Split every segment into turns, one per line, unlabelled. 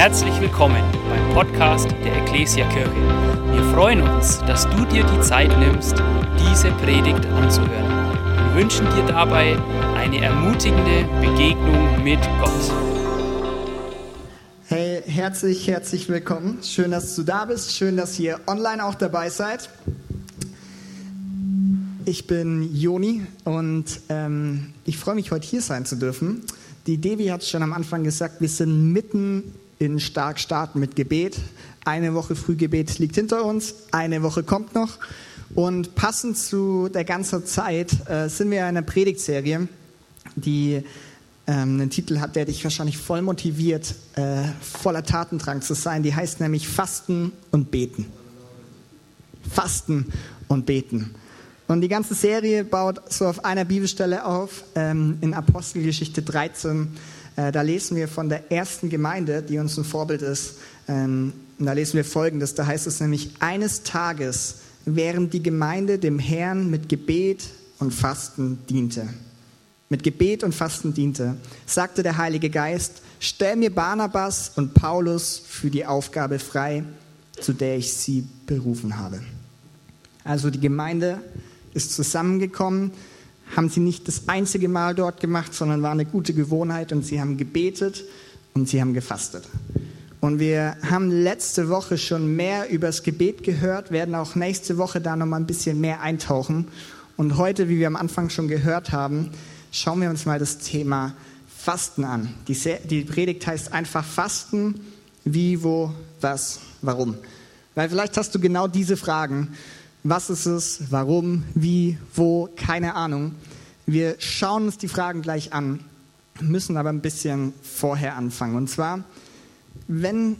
Herzlich willkommen beim Podcast der Ecclesia Kirche. Wir freuen uns, dass du dir die Zeit nimmst, diese Predigt anzuhören. Wir wünschen dir dabei eine ermutigende Begegnung mit Gott.
Hey, herzlich, herzlich willkommen. Schön, dass du da bist. Schön, dass ihr online auch dabei seid. Ich bin Joni und ähm, ich freue mich, heute hier sein zu dürfen. Die Devi hat es schon am Anfang gesagt, wir sind mitten in Stark starten mit Gebet. Eine Woche Frühgebet liegt hinter uns, eine Woche kommt noch. Und passend zu der ganzen Zeit äh, sind wir in einer Predigtserie, die ähm, einen Titel hat, der dich wahrscheinlich voll motiviert, äh, voller Tatendrang zu sein. Die heißt nämlich Fasten und Beten. Fasten und Beten. Und die ganze Serie baut so auf einer Bibelstelle auf, ähm, in Apostelgeschichte 13 äh, da lesen wir von der ersten Gemeinde, die uns ein Vorbild ist. Ähm, und da lesen wir Folgendes. Da heißt es nämlich, eines Tages, während die Gemeinde dem Herrn mit Gebet und Fasten diente, mit Gebet und Fasten diente, sagte der Heilige Geist, stell mir Barnabas und Paulus für die Aufgabe frei, zu der ich sie berufen habe. Also die Gemeinde ist zusammengekommen, haben sie nicht das einzige Mal dort gemacht, sondern war eine gute Gewohnheit und sie haben gebetet und sie haben gefastet. Und wir haben letzte Woche schon mehr über das Gebet gehört, werden auch nächste Woche da noch mal ein bisschen mehr eintauchen. Und heute, wie wir am Anfang schon gehört haben, schauen wir uns mal das Thema Fasten an. Die, die Predigt heißt einfach Fasten, wie, wo, was, warum. Weil vielleicht hast du genau diese Fragen was ist es? Warum? Wie? Wo? Keine Ahnung. Wir schauen uns die Fragen gleich an, müssen aber ein bisschen vorher anfangen. Und zwar, wenn,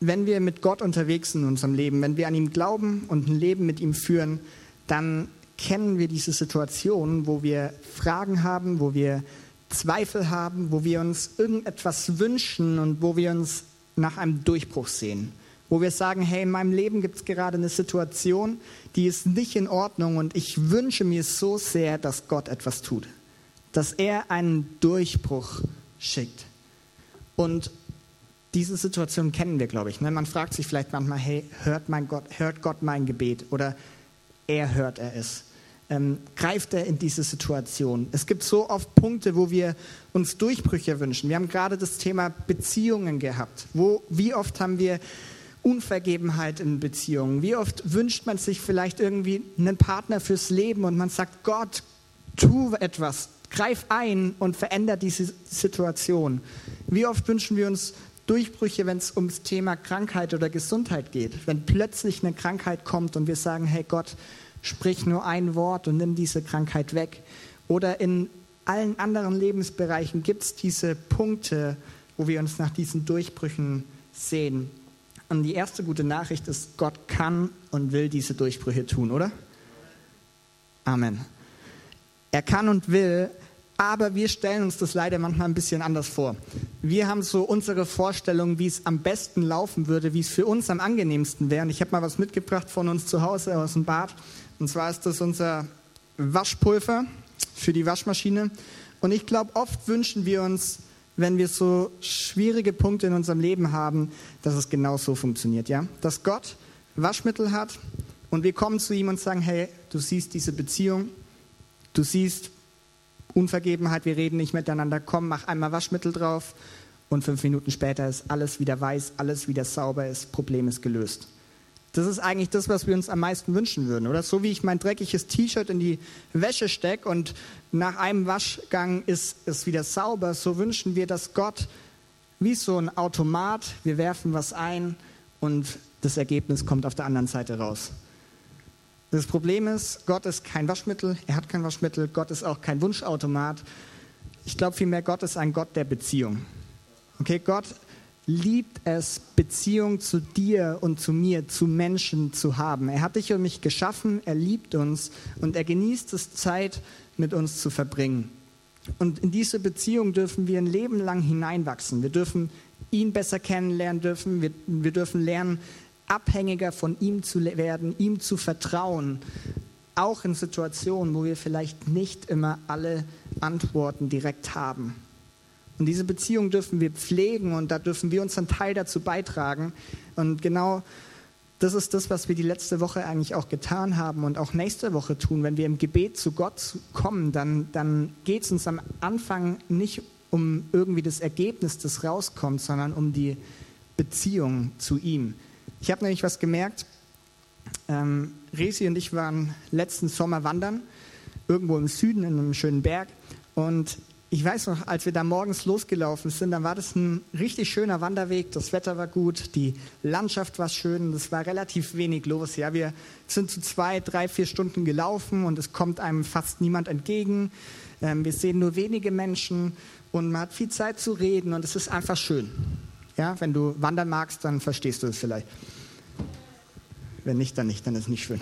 wenn wir mit Gott unterwegs sind in unserem Leben, wenn wir an ihm glauben und ein Leben mit ihm führen, dann kennen wir diese Situation, wo wir Fragen haben, wo wir Zweifel haben, wo wir uns irgendetwas wünschen und wo wir uns nach einem Durchbruch sehen wo wir sagen, hey, in meinem Leben gibt es gerade eine Situation, die ist nicht in Ordnung und ich wünsche mir so sehr, dass Gott etwas tut, dass er einen Durchbruch schickt. Und diese Situation kennen wir, glaube ich. Ne? Man fragt sich vielleicht manchmal, hey, hört, mein Gott, hört Gott mein Gebet oder er hört er es? Ähm, greift er in diese Situation? Es gibt so oft Punkte, wo wir uns Durchbrüche wünschen. Wir haben gerade das Thema Beziehungen gehabt. Wo, wie oft haben wir Unvergebenheit in Beziehungen? Wie oft wünscht man sich vielleicht irgendwie einen Partner fürs Leben und man sagt, Gott, tu etwas, greif ein und veränder diese Situation? Wie oft wünschen wir uns Durchbrüche, wenn es ums Thema Krankheit oder Gesundheit geht? Wenn plötzlich eine Krankheit kommt und wir sagen, hey Gott, sprich nur ein Wort und nimm diese Krankheit weg. Oder in allen anderen Lebensbereichen gibt es diese Punkte, wo wir uns nach diesen Durchbrüchen sehen. Und die erste gute Nachricht ist, Gott kann und will diese Durchbrüche tun, oder? Amen. Er kann und will, aber wir stellen uns das leider manchmal ein bisschen anders vor. Wir haben so unsere Vorstellung, wie es am besten laufen würde, wie es für uns am angenehmsten wäre. Und ich habe mal was mitgebracht von uns zu Hause aus dem Bad. Und zwar ist das unser Waschpulver für die Waschmaschine. Und ich glaube, oft wünschen wir uns, wenn wir so schwierige Punkte in unserem Leben haben, dass es genau so funktioniert, ja? Dass Gott Waschmittel hat und wir kommen zu ihm und sagen, hey, du siehst diese Beziehung, du siehst Unvergebenheit, wir reden nicht miteinander, komm, mach einmal Waschmittel drauf und fünf Minuten später ist alles wieder weiß, alles wieder sauber, das Problem ist gelöst. Das ist eigentlich das, was wir uns am meisten wünschen würden, oder? So wie ich mein dreckiges T-Shirt in die Wäsche stecke und nach einem Waschgang ist es wieder sauber, so wünschen wir, dass Gott wie so ein Automat, wir werfen was ein und das Ergebnis kommt auf der anderen Seite raus. Das Problem ist, Gott ist kein Waschmittel, er hat kein Waschmittel, Gott ist auch kein Wunschautomat. Ich glaube vielmehr, Gott ist ein Gott der Beziehung. Okay, Gott liebt es, Beziehung zu dir und zu mir, zu Menschen zu haben. Er hat dich und mich geschaffen, er liebt uns und er genießt es, Zeit mit uns zu verbringen. Und in diese Beziehung dürfen wir ein Leben lang hineinwachsen. Wir dürfen ihn besser kennenlernen dürfen. Wir, wir dürfen lernen, abhängiger von ihm zu werden, ihm zu vertrauen. Auch in Situationen, wo wir vielleicht nicht immer alle Antworten direkt haben. Und diese Beziehung dürfen wir pflegen und da dürfen wir unseren Teil dazu beitragen. Und genau das ist das, was wir die letzte Woche eigentlich auch getan haben und auch nächste Woche tun. Wenn wir im Gebet zu Gott kommen, dann, dann geht es uns am Anfang nicht um irgendwie das Ergebnis, das rauskommt, sondern um die Beziehung zu ihm. Ich habe nämlich was gemerkt. Ähm, Resi und ich waren letzten Sommer wandern, irgendwo im Süden in einem schönen Berg. Und ich weiß noch, als wir da morgens losgelaufen sind, dann war das ein richtig schöner Wanderweg. Das Wetter war gut, die Landschaft war schön, es war relativ wenig los. Ja, wir sind zu zwei, drei, vier Stunden gelaufen und es kommt einem fast niemand entgegen. Ähm, wir sehen nur wenige Menschen und man hat viel Zeit zu reden und es ist einfach schön. Ja, wenn du wandern magst, dann verstehst du es vielleicht. Wenn nicht, dann nicht, dann ist es nicht schön.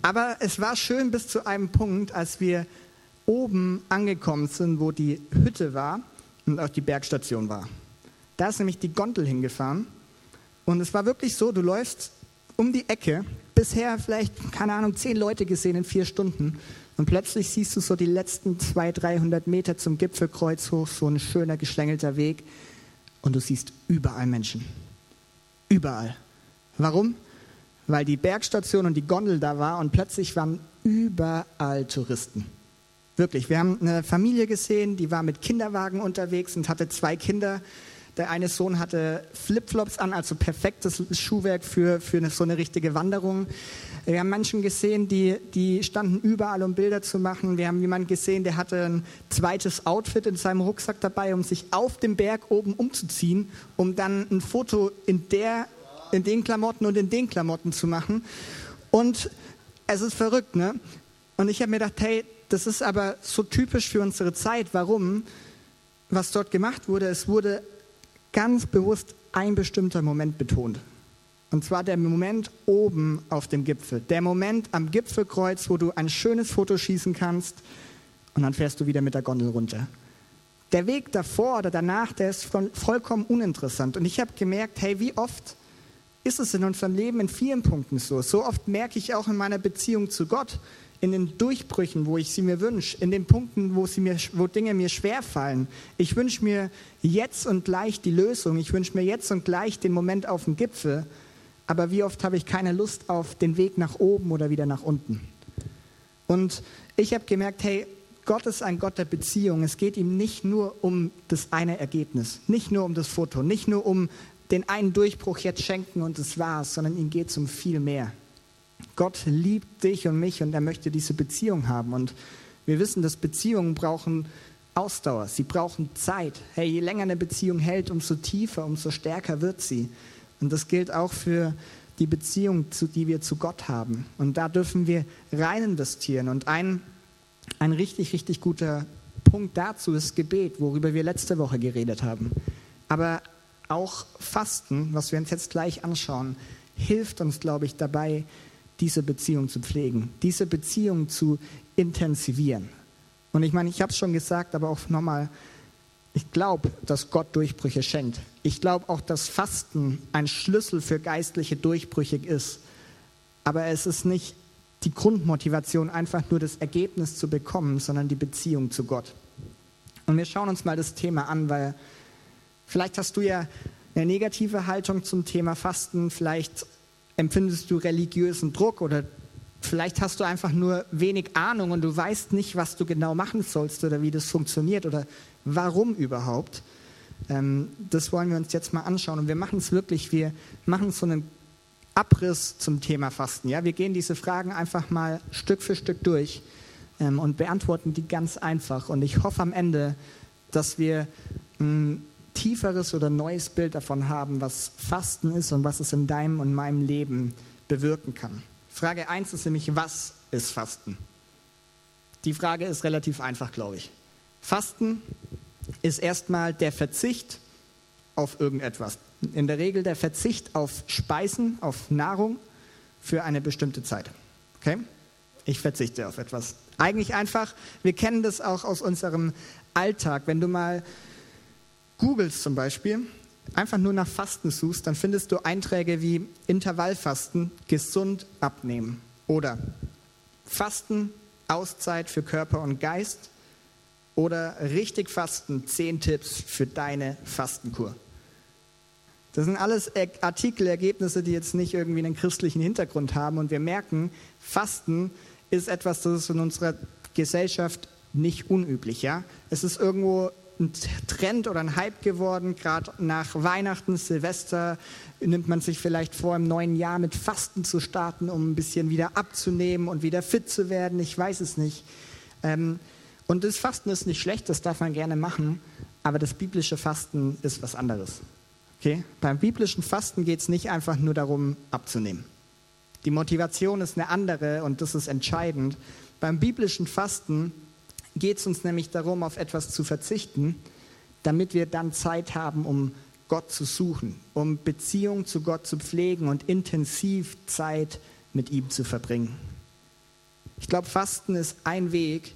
Aber es war schön bis zu einem Punkt, als wir oben angekommen sind, wo die Hütte war und auch die Bergstation war. Da ist nämlich die Gondel hingefahren und es war wirklich so, du läufst um die Ecke, bisher vielleicht, keine Ahnung, zehn Leute gesehen in vier Stunden und plötzlich siehst du so die letzten 200, 300 Meter zum Gipfelkreuz hoch, so ein schöner geschlängelter Weg und du siehst überall Menschen. Überall. Warum? Weil die Bergstation und die Gondel da war und plötzlich waren überall Touristen. Wirklich, wir haben eine Familie gesehen, die war mit Kinderwagen unterwegs und hatte zwei Kinder. Der eine Sohn hatte Flipflops an, also perfektes Schuhwerk für, für eine, so eine richtige Wanderung. Wir haben Menschen gesehen, die, die standen überall, um Bilder zu machen. Wir haben jemanden gesehen, der hatte ein zweites Outfit in seinem Rucksack dabei, um sich auf dem Berg oben umzuziehen, um dann ein Foto in, der, in den Klamotten und in den Klamotten zu machen. Und es ist verrückt, ne? Und ich habe mir gedacht, hey, das ist aber so typisch für unsere Zeit. Warum? Was dort gemacht wurde, es wurde ganz bewusst ein bestimmter Moment betont. Und zwar der Moment oben auf dem Gipfel. Der Moment am Gipfelkreuz, wo du ein schönes Foto schießen kannst und dann fährst du wieder mit der Gondel runter. Der Weg davor oder danach, der ist vollkommen uninteressant. Und ich habe gemerkt, hey, wie oft ist es in unserem Leben in vielen Punkten so? So oft merke ich auch in meiner Beziehung zu Gott, in den Durchbrüchen, wo ich sie mir wünsche, in den Punkten, wo, sie mir, wo Dinge mir schwerfallen. Ich wünsche mir jetzt und gleich die Lösung. Ich wünsche mir jetzt und gleich den Moment auf dem Gipfel. Aber wie oft habe ich keine Lust auf den Weg nach oben oder wieder nach unten? Und ich habe gemerkt, hey, Gott ist ein Gott der Beziehung. Es geht ihm nicht nur um das eine Ergebnis, nicht nur um das Foto, nicht nur um den einen Durchbruch jetzt schenken und es war's, sondern ihm geht es um viel mehr. Gott liebt dich und mich und er möchte diese Beziehung haben. Und wir wissen, dass Beziehungen brauchen Ausdauer, sie brauchen Zeit. Hey, je länger eine Beziehung hält, umso tiefer, umso stärker wird sie. Und das gilt auch für die Beziehung, die wir zu Gott haben. Und da dürfen wir rein investieren. Und ein, ein richtig, richtig guter Punkt dazu ist Gebet, worüber wir letzte Woche geredet haben. Aber auch Fasten, was wir uns jetzt gleich anschauen, hilft uns, glaube ich, dabei, diese Beziehung zu pflegen, diese Beziehung zu intensivieren. Und ich meine, ich habe es schon gesagt, aber auch nochmal, ich glaube, dass Gott Durchbrüche schenkt. Ich glaube auch, dass Fasten ein Schlüssel für geistliche Durchbrüche ist. Aber es ist nicht die Grundmotivation, einfach nur das Ergebnis zu bekommen, sondern die Beziehung zu Gott. Und wir schauen uns mal das Thema an, weil vielleicht hast du ja eine negative Haltung zum Thema Fasten, vielleicht empfindest du religiösen Druck oder vielleicht hast du einfach nur wenig Ahnung und du weißt nicht, was du genau machen sollst oder wie das funktioniert oder warum überhaupt. Ähm, das wollen wir uns jetzt mal anschauen und wir machen es wirklich, wir machen so einen Abriss zum Thema Fasten. Ja? Wir gehen diese Fragen einfach mal Stück für Stück durch ähm, und beantworten die ganz einfach und ich hoffe am Ende, dass wir ein tieferes oder neues Bild davon haben, was Fasten ist und was es in deinem und meinem Leben bewirken kann. Frage 1 ist nämlich, was ist Fasten? Die Frage ist relativ einfach, glaube ich. Fasten ist erstmal der Verzicht auf irgendetwas. In der Regel der Verzicht auf Speisen, auf Nahrung für eine bestimmte Zeit. Okay? Ich verzichte auf etwas. Eigentlich einfach, wir kennen das auch aus unserem Alltag. Wenn du mal googelst zum Beispiel, einfach nur nach Fasten suchst, dann findest du Einträge wie Intervallfasten, gesund abnehmen oder Fasten, Auszeit für Körper und Geist oder richtig fasten, zehn Tipps für deine Fastenkur. Das sind alles Artikel, Ergebnisse, die jetzt nicht irgendwie einen christlichen Hintergrund haben. Und wir merken, Fasten ist etwas, das ist in unserer Gesellschaft nicht unüblich. Ja? Es ist irgendwo ein Trend oder ein Hype geworden. Gerade nach Weihnachten, Silvester nimmt man sich vielleicht vor, im neuen Jahr mit Fasten zu starten, um ein bisschen wieder abzunehmen und wieder fit zu werden. Ich weiß es nicht. Ähm, und das Fasten ist nicht schlecht, das darf man gerne machen, aber das biblische Fasten ist was anderes. Okay? Beim biblischen Fasten geht es nicht einfach nur darum, abzunehmen. Die Motivation ist eine andere und das ist entscheidend. Beim biblischen Fasten geht es uns nämlich darum, auf etwas zu verzichten, damit wir dann Zeit haben, um Gott zu suchen, um Beziehung zu Gott zu pflegen und intensiv Zeit mit ihm zu verbringen. Ich glaube, Fasten ist ein Weg,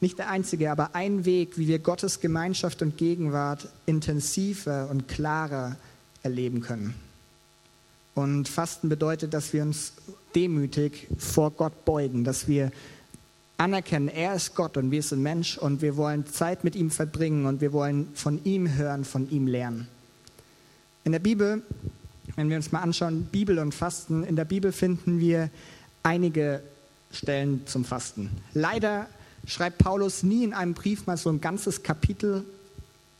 nicht der einzige, aber ein Weg, wie wir Gottes Gemeinschaft und Gegenwart intensiver und klarer erleben können. Und Fasten bedeutet, dass wir uns demütig vor Gott beugen, dass wir anerkennen, er ist Gott und wir sind Mensch und wir wollen Zeit mit ihm verbringen und wir wollen von ihm hören, von ihm lernen. In der Bibel, wenn wir uns mal anschauen, Bibel und Fasten, in der Bibel finden wir einige Stellen zum Fasten. Leider schreibt Paulus nie in einem Brief mal so ein ganzes Kapitel,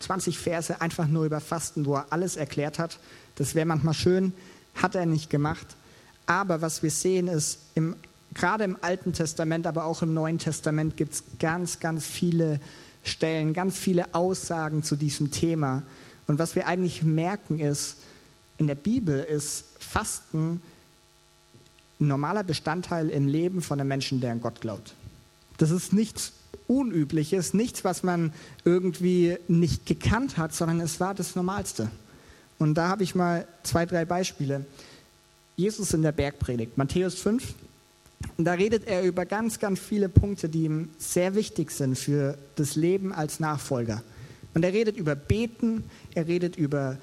20 Verse einfach nur über Fasten, wo er alles erklärt hat. Das wäre manchmal schön, hat er nicht gemacht. Aber was wir sehen ist, im, gerade im Alten Testament, aber auch im Neuen Testament gibt es ganz, ganz viele Stellen, ganz viele Aussagen zu diesem Thema. Und was wir eigentlich merken ist, in der Bibel ist Fasten ein normaler Bestandteil im Leben von einem Menschen, der an Gott glaubt. Das ist nichts Unübliches, nichts, was man irgendwie nicht gekannt hat, sondern es war das Normalste. Und da habe ich mal zwei, drei Beispiele. Jesus in der Bergpredigt, Matthäus 5. Da redet er über ganz, ganz viele Punkte, die ihm sehr wichtig sind für das Leben als Nachfolger. Und er redet über Beten, er redet über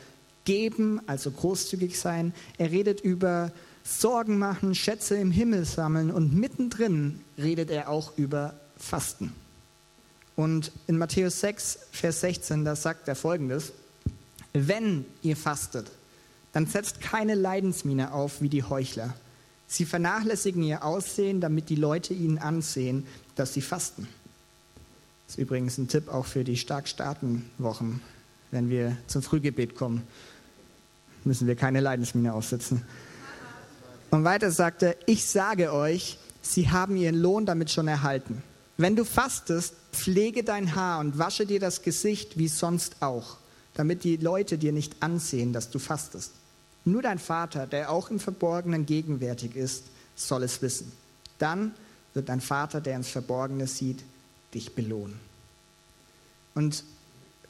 Geben, also großzügig sein, er redet über Sorgen machen, Schätze im Himmel sammeln und mittendrin redet er auch über Fasten. Und in Matthäus 6, Vers 16, da sagt er folgendes, wenn ihr fastet, dann setzt keine Leidensmiene auf wie die Heuchler. Sie vernachlässigen ihr Aussehen, damit die Leute ihnen ansehen, dass sie fasten. Das ist übrigens ein Tipp auch für die stark starten Wochen. Wenn wir zum Frühgebet kommen, müssen wir keine Leidensmiene aufsetzen. Und weiter sagt er, ich sage euch, sie haben ihren Lohn damit schon erhalten. Wenn du fastest, pflege dein Haar und wasche dir das Gesicht wie sonst auch, damit die Leute dir nicht ansehen, dass du fastest. Nur dein Vater, der auch im Verborgenen gegenwärtig ist, soll es wissen. Dann wird dein Vater, der ins Verborgene sieht, dich belohnen. Und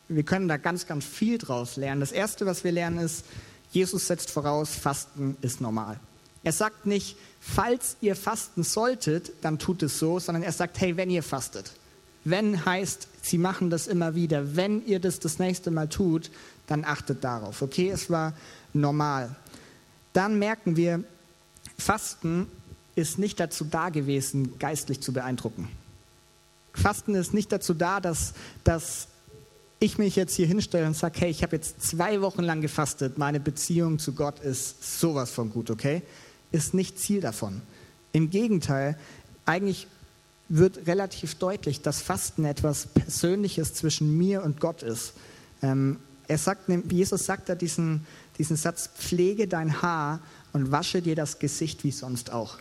wir können da ganz, ganz viel draus lernen. Das Erste, was wir lernen, ist, Jesus setzt voraus, Fasten ist normal. Er sagt nicht, falls ihr fasten solltet, dann tut es so, sondern er sagt, hey, wenn ihr fastet. Wenn heißt, sie machen das immer wieder. Wenn ihr das das nächste Mal tut, dann achtet darauf. Okay, es war normal. Dann merken wir, Fasten ist nicht dazu da gewesen, geistlich zu beeindrucken. Fasten ist nicht dazu da, dass, dass ich mich jetzt hier hinstelle und sage, hey, ich habe jetzt zwei Wochen lang gefastet, meine Beziehung zu Gott ist sowas von gut, okay? ist nicht Ziel davon. Im Gegenteil, eigentlich wird relativ deutlich, dass Fasten etwas Persönliches zwischen mir und Gott ist. Ähm, er sagt, Jesus sagt da diesen, diesen Satz, pflege dein Haar und wasche dir das Gesicht wie sonst auch.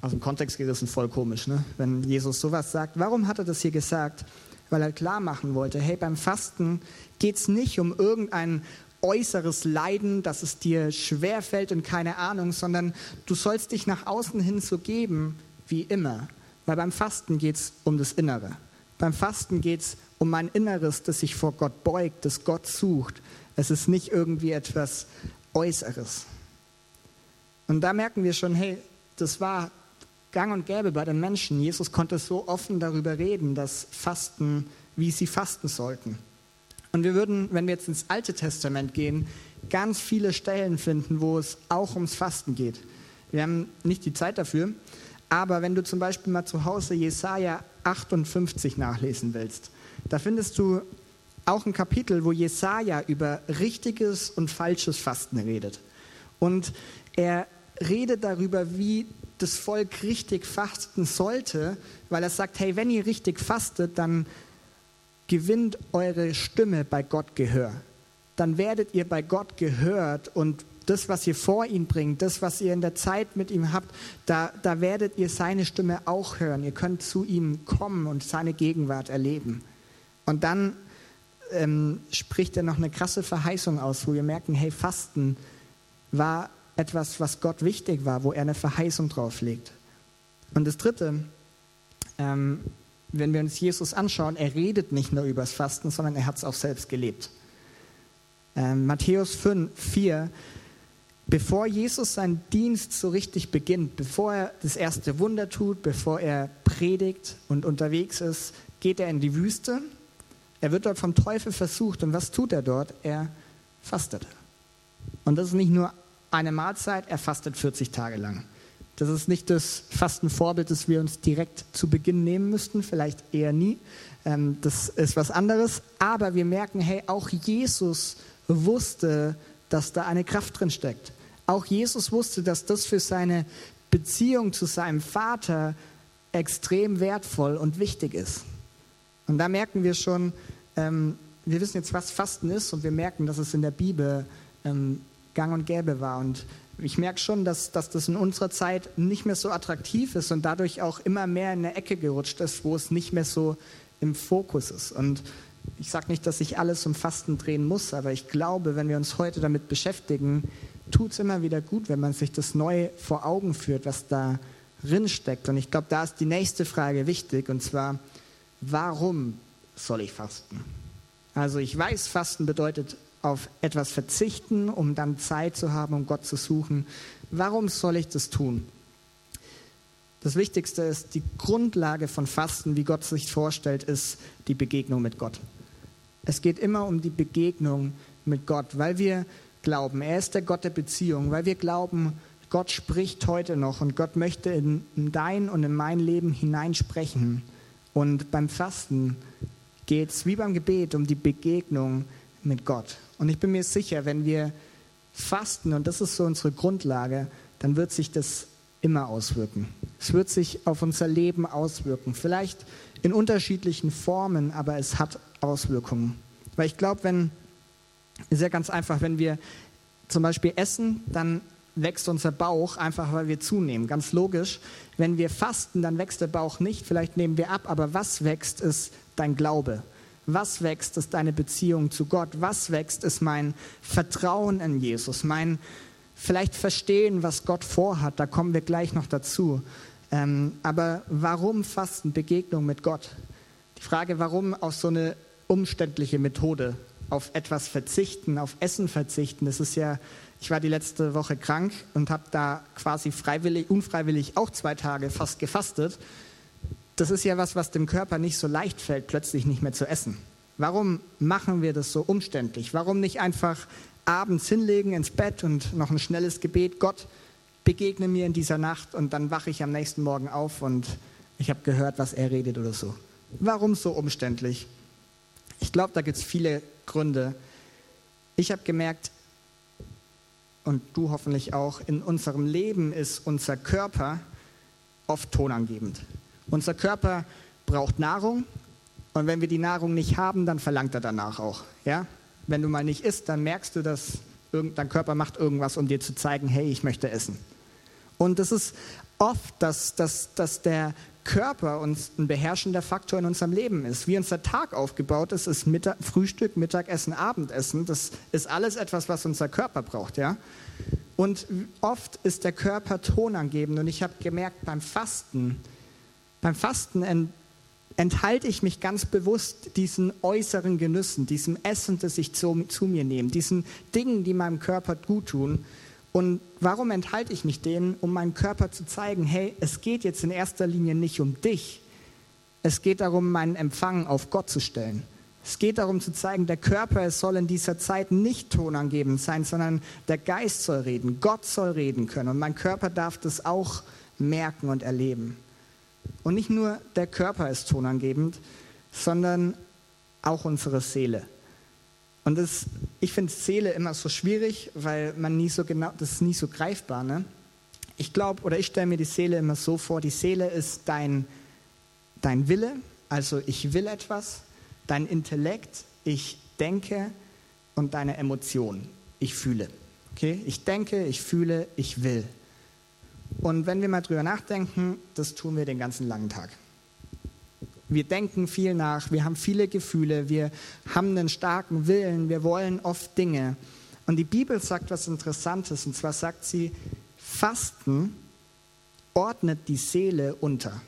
Aus dem Kontext gerissen voll komisch, ne? wenn Jesus sowas sagt. Warum hat er das hier gesagt? Weil er klar machen wollte, hey, beim Fasten geht es nicht um irgendein äußeres Leiden, dass es dir schwer fällt und keine Ahnung, sondern du sollst dich nach außen hin so geben wie immer. Weil beim Fasten geht es um das Innere. Beim Fasten geht es um mein Inneres, das sich vor Gott beugt, das Gott sucht. Es ist nicht irgendwie etwas Äußeres. Und da merken wir schon, hey, das war gang und gäbe bei den Menschen. Jesus konnte so offen darüber reden, dass Fasten, wie sie fasten sollten. Und wir würden, wenn wir jetzt ins Alte Testament gehen, ganz viele Stellen finden, wo es auch ums Fasten geht. Wir haben nicht die Zeit dafür, aber wenn du zum Beispiel mal zu Hause Jesaja 58 nachlesen willst, da findest du auch ein Kapitel, wo Jesaja über richtiges und falsches Fasten redet. Und er redet darüber, wie das Volk richtig fasten sollte, weil er sagt, hey, wenn ihr richtig fastet, dann gewinnt eure Stimme bei Gott Gehör. Dann werdet ihr bei Gott gehört und das, was ihr vor ihn bringt, das, was ihr in der Zeit mit ihm habt, da, da werdet ihr seine Stimme auch hören. Ihr könnt zu ihm kommen und seine Gegenwart erleben. Und dann ähm, spricht er noch eine krasse Verheißung aus, wo wir merken, hey, Fasten war etwas, was Gott wichtig war, wo er eine Verheißung drauflegt. Und das Dritte, ähm, wenn wir uns Jesus anschauen, er redet nicht nur über das Fasten, sondern er hat es auch selbst gelebt. Ähm, Matthäus 5, 4, bevor Jesus seinen Dienst so richtig beginnt, bevor er das erste Wunder tut, bevor er predigt und unterwegs ist, geht er in die Wüste. Er wird dort vom Teufel versucht und was tut er dort? Er fastet. Und das ist nicht nur eine Mahlzeit, er fastet 40 Tage lang. Das ist nicht das Fastenvorbild, das wir uns direkt zu Beginn nehmen müssten, vielleicht eher nie. Ähm, das ist was anderes. Aber wir merken, hey, auch Jesus wusste, dass da eine Kraft drin steckt. Auch Jesus wusste, dass das für seine Beziehung zu seinem Vater extrem wertvoll und wichtig ist. Und da merken wir schon, ähm, wir wissen jetzt, was Fasten ist und wir merken, dass es in der Bibel ähm, gang und gäbe war. Und ich merke schon, dass, dass das in unserer Zeit nicht mehr so attraktiv ist und dadurch auch immer mehr in eine Ecke gerutscht ist, wo es nicht mehr so im Fokus ist. Und ich sage nicht, dass sich alles um Fasten drehen muss, aber ich glaube, wenn wir uns heute damit beschäftigen, tut es immer wieder gut, wenn man sich das neu vor Augen führt, was da drin steckt. Und ich glaube, da ist die nächste Frage wichtig, und zwar, warum soll ich fasten? Also ich weiß, Fasten bedeutet auf etwas verzichten, um dann Zeit zu haben, um Gott zu suchen. Warum soll ich das tun? Das Wichtigste ist, die Grundlage von Fasten, wie Gott sich vorstellt, ist die Begegnung mit Gott. Es geht immer um die Begegnung mit Gott, weil wir glauben, er ist der Gott der Beziehung, weil wir glauben, Gott spricht heute noch und Gott möchte in dein und in mein Leben hineinsprechen. Und beim Fasten geht es wie beim Gebet um die Begegnung mit Gott. Und ich bin mir sicher, wenn wir fasten, und das ist so unsere Grundlage, dann wird sich das immer auswirken. Es wird sich auf unser Leben auswirken. Vielleicht in unterschiedlichen Formen, aber es hat Auswirkungen. Weil ich glaube, wenn, ist ja ganz einfach, wenn wir zum Beispiel essen, dann wächst unser Bauch einfach, weil wir zunehmen. Ganz logisch. Wenn wir fasten, dann wächst der Bauch nicht. Vielleicht nehmen wir ab, aber was wächst, ist dein Glaube. Was wächst, ist deine Beziehung zu Gott. Was wächst, ist mein Vertrauen in Jesus, mein vielleicht Verstehen, was Gott vorhat. Da kommen wir gleich noch dazu. Ähm, aber warum Fasten, Begegnung mit Gott? Die Frage, warum auch so eine umständliche Methode auf etwas verzichten, auf Essen verzichten, das ist ja, ich war die letzte Woche krank und habe da quasi freiwillig, unfreiwillig auch zwei Tage fast gefastet das ist ja was, was dem Körper nicht so leicht fällt, plötzlich nicht mehr zu essen. Warum machen wir das so umständlich? Warum nicht einfach abends hinlegen ins Bett und noch ein schnelles Gebet, Gott, begegne mir in dieser Nacht und dann wache ich am nächsten Morgen auf und ich habe gehört, was er redet oder so. Warum so umständlich? Ich glaube, da gibt es viele Gründe. Ich habe gemerkt, und du hoffentlich auch, in unserem Leben ist unser Körper oft tonangebend. Unser Körper braucht Nahrung und wenn wir die Nahrung nicht haben, dann verlangt er danach auch. Ja? Wenn du mal nicht isst, dann merkst du, dass dein Körper macht irgendwas, um dir zu zeigen, hey, ich möchte essen. Und es ist oft, dass, dass, dass der Körper uns ein beherrschender Faktor in unserem Leben ist. Wie unser Tag aufgebaut ist, ist Mittag, Frühstück, Mittagessen, Abendessen. Das ist alles etwas, was unser Körper braucht. Ja? Und oft ist der Körper tonangebend. Und ich habe gemerkt, beim Fasten, beim Fasten enthalte ich mich ganz bewusst diesen äußeren Genüssen, diesem Essen, das ich zu, zu, mir nehme, diesen Dingen, die meinem Körper gut tun. Und warum enthalte ich mich denen? Um meinem Körper zu zeigen, hey, es geht jetzt in erster Linie nicht um dich. Es geht darum, meinen Empfang auf Gott zu stellen. Es geht darum zu zeigen, der Körper soll in dieser Zeit nicht tonangebend sein, sondern der Geist soll reden, Gott soll reden können und mein Körper darf das auch merken und erleben. Und nicht nur der Körper ist tonangebend, sondern auch unsere Seele. Und das, ich finde Seele immer so schwierig, weil man nie so genau, das ist nie so greifbar. Ne? Ich glaube, oder ich stelle mir die Seele immer so vor, die Seele ist dein, dein Wille, also ich will etwas, dein Intellekt, ich denke und deine Emotionen, ich fühle. Okay? Ich denke, ich fühle, ich will. Und wenn wir mal drüber nachdenken, das tun wir den ganzen langen Tag. Wir denken viel nach, wir haben viele Gefühle, wir haben einen starken Willen, wir wollen oft Dinge. Und die Bibel sagt was Interessantes, und zwar sagt sie, Fasten ordnet die Seele unter.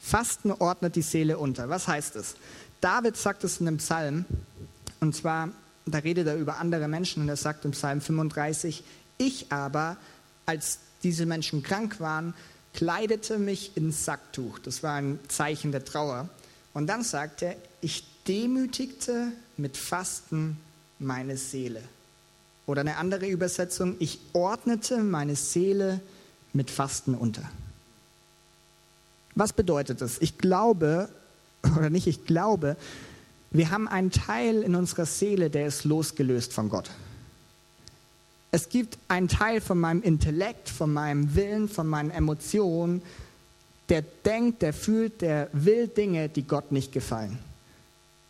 Fasten ordnet die Seele unter. Was heißt es? David sagt es in einem Psalm, und zwar, da redet er über andere Menschen, und er sagt im Psalm 35, ich aber, als diese Menschen krank waren, kleidete mich in Sacktuch. Das war ein Zeichen der Trauer. Und dann sagt er, ich demütigte mit Fasten meine Seele. Oder eine andere Übersetzung, ich ordnete meine Seele mit Fasten unter. Was bedeutet das? Ich glaube, oder nicht ich glaube, wir haben einen Teil in unserer Seele, der ist losgelöst von Gott. Es gibt einen Teil von meinem Intellekt, von meinem Willen, von meinen Emotionen, der denkt, der fühlt, der will Dinge, die Gott nicht gefallen.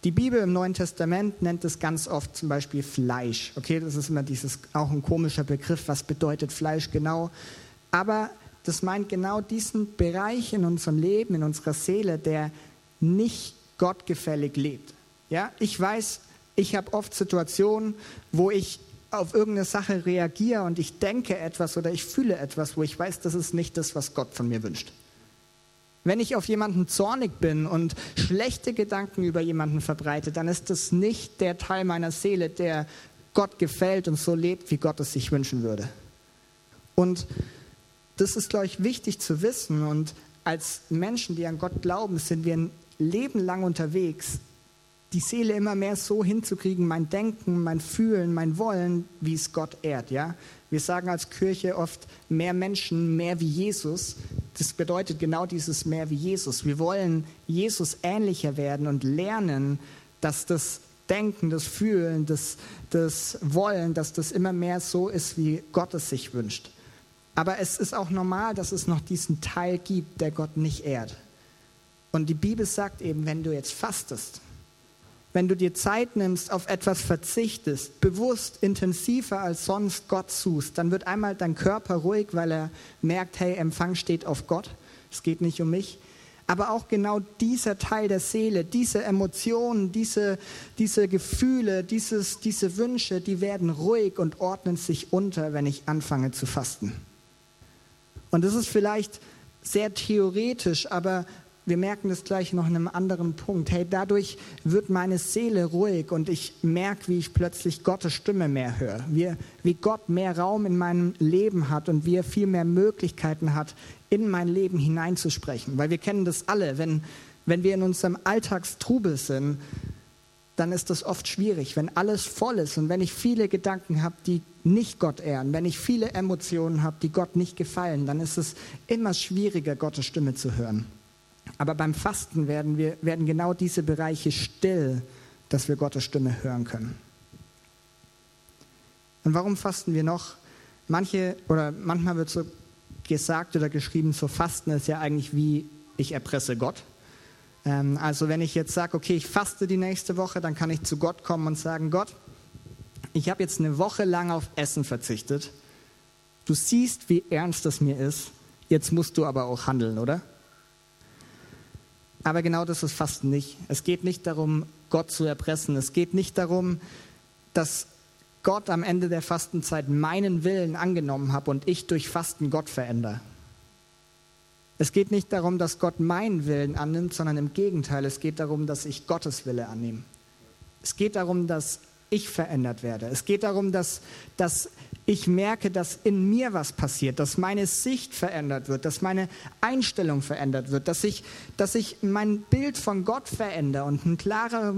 Die Bibel im Neuen Testament nennt es ganz oft zum Beispiel Fleisch. Okay, das ist immer dieses auch ein komischer Begriff. Was bedeutet Fleisch genau? Aber das meint genau diesen Bereich in unserem Leben, in unserer Seele, der nicht gottgefällig lebt. Ja, ich weiß, ich habe oft Situationen, wo ich auf irgendeine Sache reagiere und ich denke etwas oder ich fühle etwas, wo ich weiß, das ist nicht das, was Gott von mir wünscht. Wenn ich auf jemanden zornig bin und schlechte Gedanken über jemanden verbreite, dann ist das nicht der Teil meiner Seele, der Gott gefällt und so lebt, wie Gott es sich wünschen würde. Und das ist, glaube ich, wichtig zu wissen. Und als Menschen, die an Gott glauben, sind wir ein Leben lang unterwegs, die Seele immer mehr so hinzukriegen, mein Denken, mein Fühlen, mein Wollen, wie es Gott ehrt. Ja? Wir sagen als Kirche oft mehr Menschen, mehr wie Jesus. Das bedeutet genau dieses mehr wie Jesus. Wir wollen Jesus ähnlicher werden und lernen, dass das Denken, das Fühlen, das, das Wollen, dass das immer mehr so ist, wie Gott es sich wünscht. Aber es ist auch normal, dass es noch diesen Teil gibt, der Gott nicht ehrt. Und die Bibel sagt eben, wenn du jetzt fastest, wenn du dir Zeit nimmst, auf etwas verzichtest, bewusst intensiver als sonst Gott suchst, dann wird einmal dein Körper ruhig, weil er merkt, hey, Empfang steht auf Gott, es geht nicht um mich. Aber auch genau dieser Teil der Seele, diese Emotionen, diese, diese Gefühle, dieses, diese Wünsche, die werden ruhig und ordnen sich unter, wenn ich anfange zu fasten. Und das ist vielleicht sehr theoretisch, aber wir merken das gleich noch in einem anderen Punkt. Hey, dadurch wird meine Seele ruhig und ich merke, wie ich plötzlich Gottes Stimme mehr höre. Wie, wie Gott mehr Raum in meinem Leben hat und wie er viel mehr Möglichkeiten hat, in mein Leben hineinzusprechen. Weil wir kennen das alle. Wenn, wenn wir in unserem Alltagstrubel sind, dann ist das oft schwierig. Wenn alles voll ist und wenn ich viele Gedanken habe, die nicht Gott ehren, wenn ich viele Emotionen habe, die Gott nicht gefallen, dann ist es immer schwieriger, Gottes Stimme zu hören. Aber beim Fasten werden, wir, werden genau diese Bereiche still, dass wir Gottes Stimme hören können. Und warum fasten wir noch? Manche oder manchmal wird so gesagt oder geschrieben, so Fasten ist ja eigentlich wie ich erpresse Gott. Ähm, also wenn ich jetzt sage, okay, ich faste die nächste Woche, dann kann ich zu Gott kommen und sagen, Gott, ich habe jetzt eine Woche lang auf Essen verzichtet. Du siehst, wie ernst das mir ist. Jetzt musst du aber auch handeln, oder? Aber genau das ist Fasten nicht. Es geht nicht darum, Gott zu erpressen. Es geht nicht darum, dass Gott am Ende der Fastenzeit meinen Willen angenommen hat und ich durch Fasten Gott verändere. Es geht nicht darum, dass Gott meinen Willen annimmt, sondern im Gegenteil, es geht darum, dass ich Gottes Wille annehme. Es geht darum, dass ich verändert werde. Es geht darum, dass, dass ich merke, dass in mir was passiert, dass meine Sicht verändert wird, dass meine Einstellung verändert wird, dass ich, dass ich mein Bild von Gott verändere und ein klarer,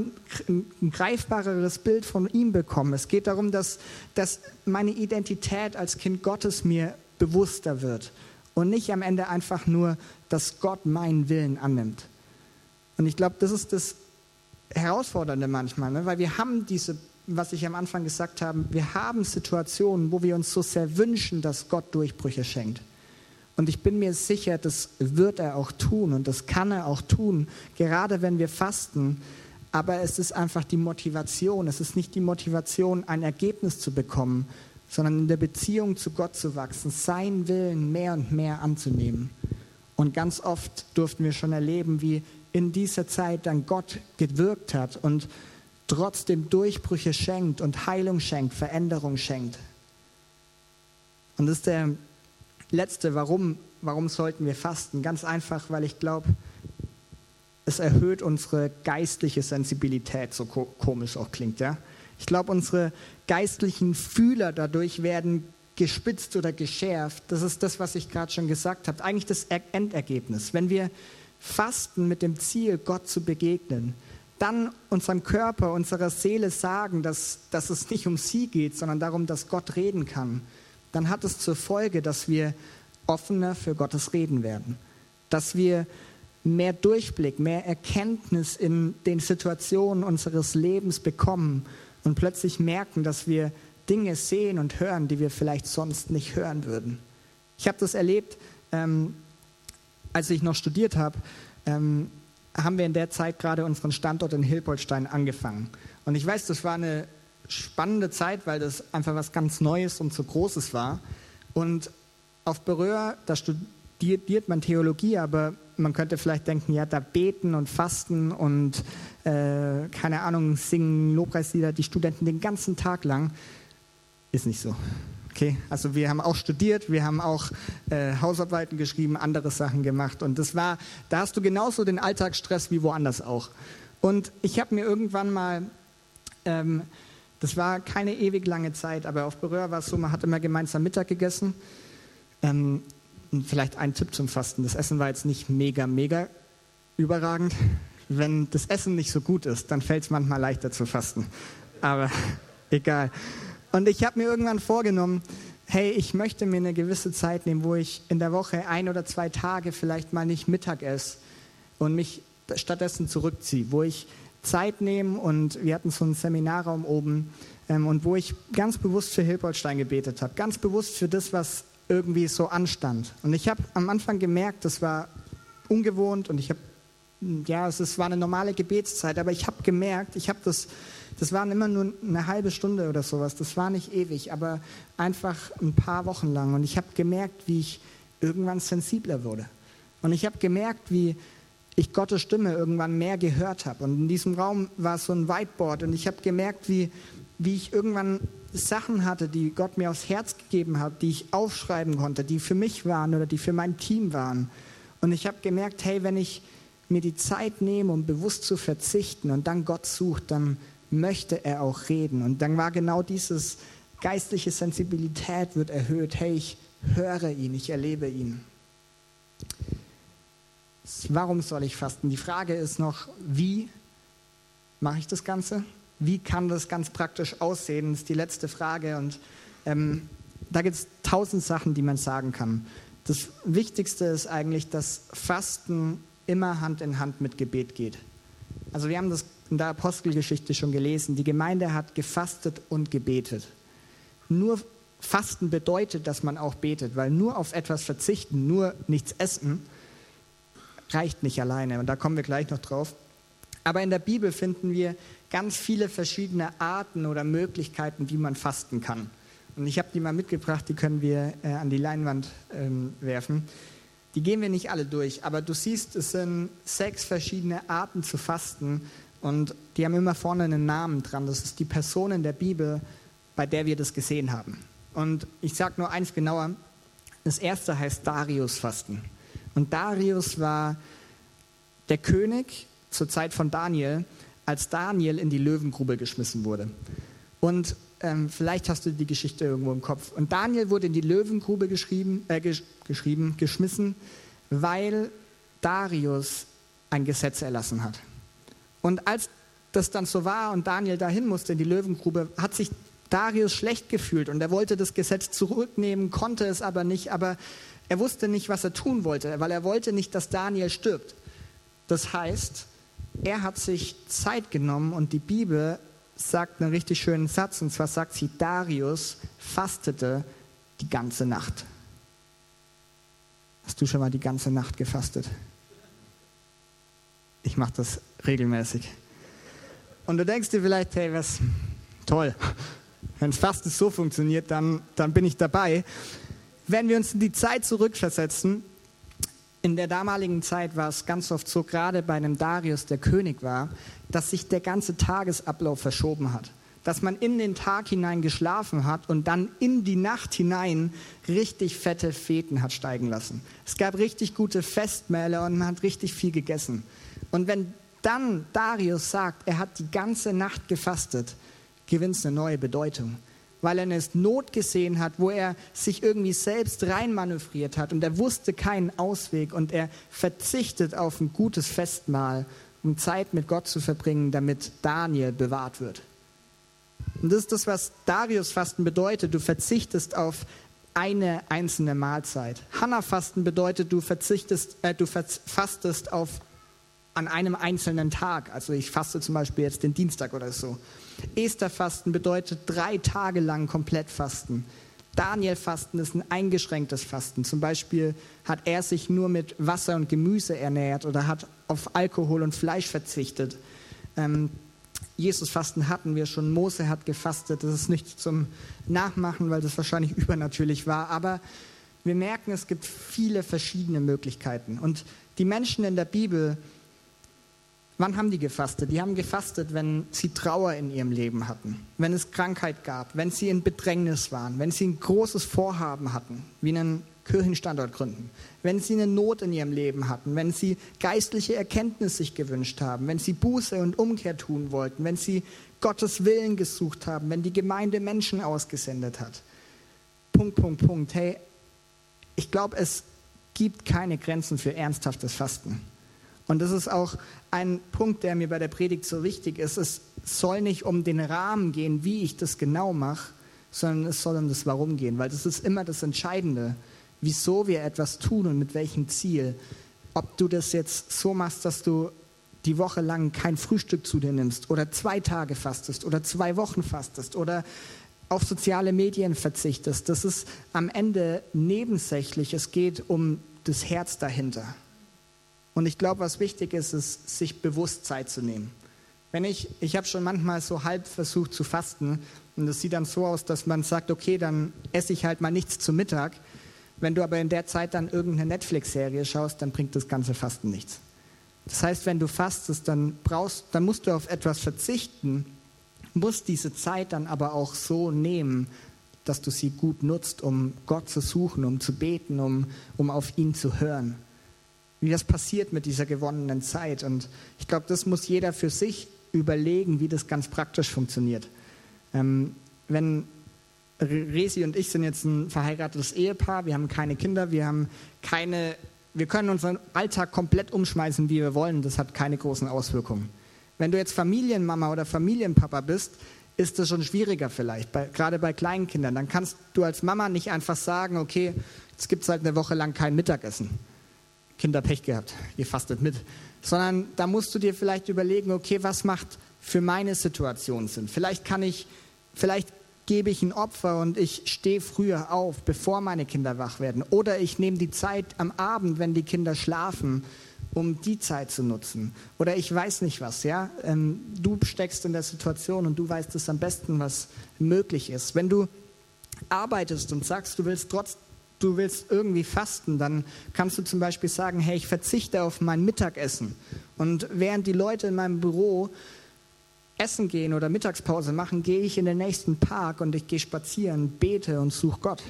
ein greifbareres Bild von ihm bekomme. Es geht darum, dass, dass meine Identität als Kind Gottes mir bewusster wird und nicht am Ende einfach nur dass Gott meinen Willen annimmt. Und ich glaube, das ist das Herausfordernde manchmal, ne? weil wir haben diese, was ich am Anfang gesagt habe, wir haben Situationen, wo wir uns so sehr wünschen, dass Gott Durchbrüche schenkt. Und ich bin mir sicher, das wird er auch tun und das kann er auch tun, gerade wenn wir fasten. Aber es ist einfach die Motivation. Es ist nicht die Motivation, ein Ergebnis zu bekommen, sondern in der Beziehung zu Gott zu wachsen, seinen Willen mehr und mehr anzunehmen. Und ganz oft durften wir schon erleben, wie in dieser Zeit dann Gott gewirkt hat und trotzdem Durchbrüche schenkt und Heilung schenkt, Veränderung schenkt. Und das ist der letzte, warum, warum sollten wir fasten? Ganz einfach, weil ich glaube, es erhöht unsere geistliche Sensibilität, so komisch auch klingt, ja. Ich glaube, unsere geistlichen Fühler dadurch werden gespitzt oder geschärft. Das ist das, was ich gerade schon gesagt habe. Eigentlich das Endergebnis. Wenn wir fasten mit dem Ziel, Gott zu begegnen, dann unserem Körper, unserer Seele sagen, dass, dass es nicht um sie geht, sondern darum, dass Gott reden kann, dann hat es zur Folge, dass wir offener für Gottes Reden werden. Dass wir mehr Durchblick, mehr Erkenntnis in den Situationen unseres Lebens bekommen und plötzlich merken, dass wir Dinge sehen und hören, die wir vielleicht sonst nicht hören würden. Ich habe das erlebt, ähm, als ich noch studiert habe, ähm, haben wir in der Zeit gerade unseren Standort in Hilpoltstein angefangen. Und ich weiß, das war eine spannende Zeit, weil das einfach was ganz Neues und so Großes war. Und auf Berühr, da studiert man Theologie, aber man könnte vielleicht denken, ja, da beten und fasten und äh, keine Ahnung, singen Lobpreislieder die Studenten den ganzen Tag lang. Ist nicht so. Okay, also wir haben auch studiert, wir haben auch äh, Hausarbeiten geschrieben, andere Sachen gemacht und das war, da hast du genauso den Alltagsstress wie woanders auch. Und ich habe mir irgendwann mal, ähm, das war keine ewig lange Zeit, aber auf Berühr war es so, man hat immer gemeinsam Mittag gegessen. Ähm, vielleicht ein Tipp zum Fasten. Das Essen war jetzt nicht mega, mega überragend. Wenn das Essen nicht so gut ist, dann fällt es manchmal leichter zu fasten. Aber egal. Und ich habe mir irgendwann vorgenommen, hey, ich möchte mir eine gewisse Zeit nehmen, wo ich in der Woche ein oder zwei Tage vielleicht mal nicht Mittag esse und mich stattdessen zurückziehe, wo ich Zeit nehme und wir hatten so einen Seminarraum oben ähm, und wo ich ganz bewusst für Hilpoltstein gebetet habe, ganz bewusst für das, was irgendwie so anstand. Und ich habe am Anfang gemerkt, das war ungewohnt und ich habe, ja, es war eine normale Gebetszeit, aber ich habe gemerkt, ich habe das, das waren immer nur eine halbe Stunde oder sowas, das war nicht ewig, aber einfach ein paar Wochen lang. Und ich habe gemerkt, wie ich irgendwann sensibler wurde. Und ich habe gemerkt, wie ich Gottes Stimme irgendwann mehr gehört habe. Und in diesem Raum war so ein Whiteboard und ich habe gemerkt, wie, wie ich irgendwann Sachen hatte, die Gott mir aufs Herz gegeben hat, die ich aufschreiben konnte, die für mich waren oder die für mein Team waren. Und ich habe gemerkt, hey, wenn ich mir die Zeit nehme, um bewusst zu verzichten und dann Gott sucht, dann möchte er auch reden. Und dann war genau dieses geistliche Sensibilität wird erhöht. Hey, ich höre ihn, ich erlebe ihn. Warum soll ich fasten? Die Frage ist noch, wie mache ich das Ganze? Wie kann das ganz praktisch aussehen? Das ist die letzte Frage. Und ähm, da gibt es tausend Sachen, die man sagen kann. Das Wichtigste ist eigentlich, dass Fasten immer Hand in Hand mit Gebet geht. Also wir haben das in der Apostelgeschichte schon gelesen. Die Gemeinde hat gefastet und gebetet. Nur Fasten bedeutet, dass man auch betet, weil nur auf etwas verzichten, nur nichts essen, reicht nicht alleine. Und da kommen wir gleich noch drauf. Aber in der Bibel finden wir ganz viele verschiedene Arten oder Möglichkeiten, wie man fasten kann. Und ich habe die mal mitgebracht, die können wir äh, an die Leinwand ähm, werfen. Die gehen wir nicht alle durch, aber du siehst, es sind sechs verschiedene Arten zu fasten und die haben immer vorne einen Namen dran. Das ist die Person in der Bibel, bei der wir das gesehen haben. Und ich sage nur eins genauer. Das erste heißt Darius-Fasten. Und Darius war der König zur Zeit von Daniel, als Daniel in die Löwengrube geschmissen wurde. Und ähm, vielleicht hast du die Geschichte irgendwo im Kopf. Und Daniel wurde in die Löwengrube geschrieben, äh, gesch geschrieben, geschmissen, weil Darius ein Gesetz erlassen hat. Und als das dann so war und Daniel dahin musste in die Löwengrube, hat sich Darius schlecht gefühlt und er wollte das Gesetz zurücknehmen, konnte es aber nicht, aber er wusste nicht, was er tun wollte, weil er wollte nicht, dass Daniel stirbt. Das heißt, er hat sich Zeit genommen und die Bibel sagt einen richtig schönen Satz, und zwar sagt sie, Darius fastete die ganze Nacht. Hast du schon mal die ganze Nacht gefastet? Ich mache das regelmäßig. Und du denkst dir vielleicht, hey, was toll. Wenn Fasten so funktioniert, dann, dann bin ich dabei. Wenn wir uns in die Zeit zurückversetzen, in der damaligen Zeit war es ganz oft so, gerade bei einem Darius, der König war, dass sich der ganze Tagesablauf verschoben hat. Dass man in den Tag hinein geschlafen hat und dann in die Nacht hinein richtig fette Feten hat steigen lassen. Es gab richtig gute Festmähle und man hat richtig viel gegessen. Und wenn dann Darius sagt, er hat die ganze Nacht gefastet, gewinnt es eine neue Bedeutung. Weil er eine Not gesehen hat, wo er sich irgendwie selbst reinmanövriert hat und er wusste keinen Ausweg und er verzichtet auf ein gutes Festmahl, um Zeit mit Gott zu verbringen, damit Daniel bewahrt wird. Und das ist das, was Darius-Fasten bedeutet. Du verzichtest auf eine einzelne Mahlzeit. Hannah-Fasten bedeutet, du, verzichtest, äh, du fastest auf an einem einzelnen Tag. Also ich faste zum Beispiel jetzt den Dienstag oder so. Esther-Fasten bedeutet drei Tage lang komplett Fasten. Daniel-Fasten ist ein eingeschränktes Fasten. Zum Beispiel hat er sich nur mit Wasser und Gemüse ernährt oder hat auf Alkohol und Fleisch verzichtet. Ähm, Jesus-Fasten hatten wir schon. Mose hat gefastet. Das ist nicht zum Nachmachen, weil das wahrscheinlich übernatürlich war. Aber wir merken, es gibt viele verschiedene Möglichkeiten. Und die Menschen in der Bibel, Wann haben die gefastet? Die haben gefastet, wenn sie Trauer in ihrem Leben hatten, wenn es Krankheit gab, wenn sie in Bedrängnis waren, wenn sie ein großes Vorhaben hatten, wie einen Kirchenstandort gründen, wenn sie eine Not in ihrem Leben hatten, wenn sie geistliche Erkenntnis sich gewünscht haben, wenn sie Buße und Umkehr tun wollten, wenn sie Gottes Willen gesucht haben, wenn die Gemeinde Menschen ausgesendet hat. Punkt, Punkt, Punkt. Hey, ich glaube, es gibt keine Grenzen für ernsthaftes Fasten. Und das ist auch ein Punkt, der mir bei der Predigt so wichtig ist. Es soll nicht um den Rahmen gehen, wie ich das genau mache, sondern es soll um das Warum gehen, weil das ist immer das Entscheidende, wieso wir etwas tun und mit welchem Ziel. Ob du das jetzt so machst, dass du die Woche lang kein Frühstück zu dir nimmst oder zwei Tage fastest oder zwei Wochen fastest oder auf soziale Medien verzichtest, das ist am Ende nebensächlich. Es geht um das Herz dahinter. Und ich glaube, was wichtig ist, ist, sich bewusst Zeit zu nehmen. Wenn ich, ich habe schon manchmal so halb versucht zu fasten und das sieht dann so aus, dass man sagt, okay, dann esse ich halt mal nichts zu Mittag. Wenn du aber in der Zeit dann irgendeine Netflix-Serie schaust, dann bringt das ganze Fasten nichts. Das heißt, wenn du fastest, dann brauchst, dann musst du auf etwas verzichten, musst diese Zeit dann aber auch so nehmen, dass du sie gut nutzt, um Gott zu suchen, um zu beten, um, um auf ihn zu hören wie das passiert mit dieser gewonnenen Zeit. Und ich glaube, das muss jeder für sich überlegen, wie das ganz praktisch funktioniert. Ähm, wenn Resi und ich sind jetzt ein verheiratetes Ehepaar, wir haben keine Kinder, wir haben keine, wir können unseren Alltag komplett umschmeißen, wie wir wollen. Das hat keine großen Auswirkungen. Wenn du jetzt Familienmama oder Familienpapa bist, ist das schon schwieriger vielleicht, bei, gerade bei kleinen Kindern. Dann kannst du als Mama nicht einfach sagen, okay, jetzt gibt es halt eine Woche lang kein Mittagessen. Kinder Pech gehabt, ihr fastet mit. Sondern da musst du dir vielleicht überlegen, okay, was macht für meine Situation Sinn? Vielleicht kann ich, vielleicht gebe ich ein Opfer und ich stehe früher auf, bevor meine Kinder wach werden. Oder ich nehme die Zeit am Abend, wenn die Kinder schlafen, um die Zeit zu nutzen. Oder ich weiß nicht was, ja. Ähm, du steckst in der Situation und du weißt es am besten, was möglich ist. Wenn du arbeitest und sagst, du willst trotzdem du willst irgendwie fasten, dann kannst du zum Beispiel sagen, hey, ich verzichte auf mein Mittagessen. Und während die Leute in meinem Büro essen gehen oder Mittagspause machen, gehe ich in den nächsten Park und ich gehe spazieren, bete und suche Gott.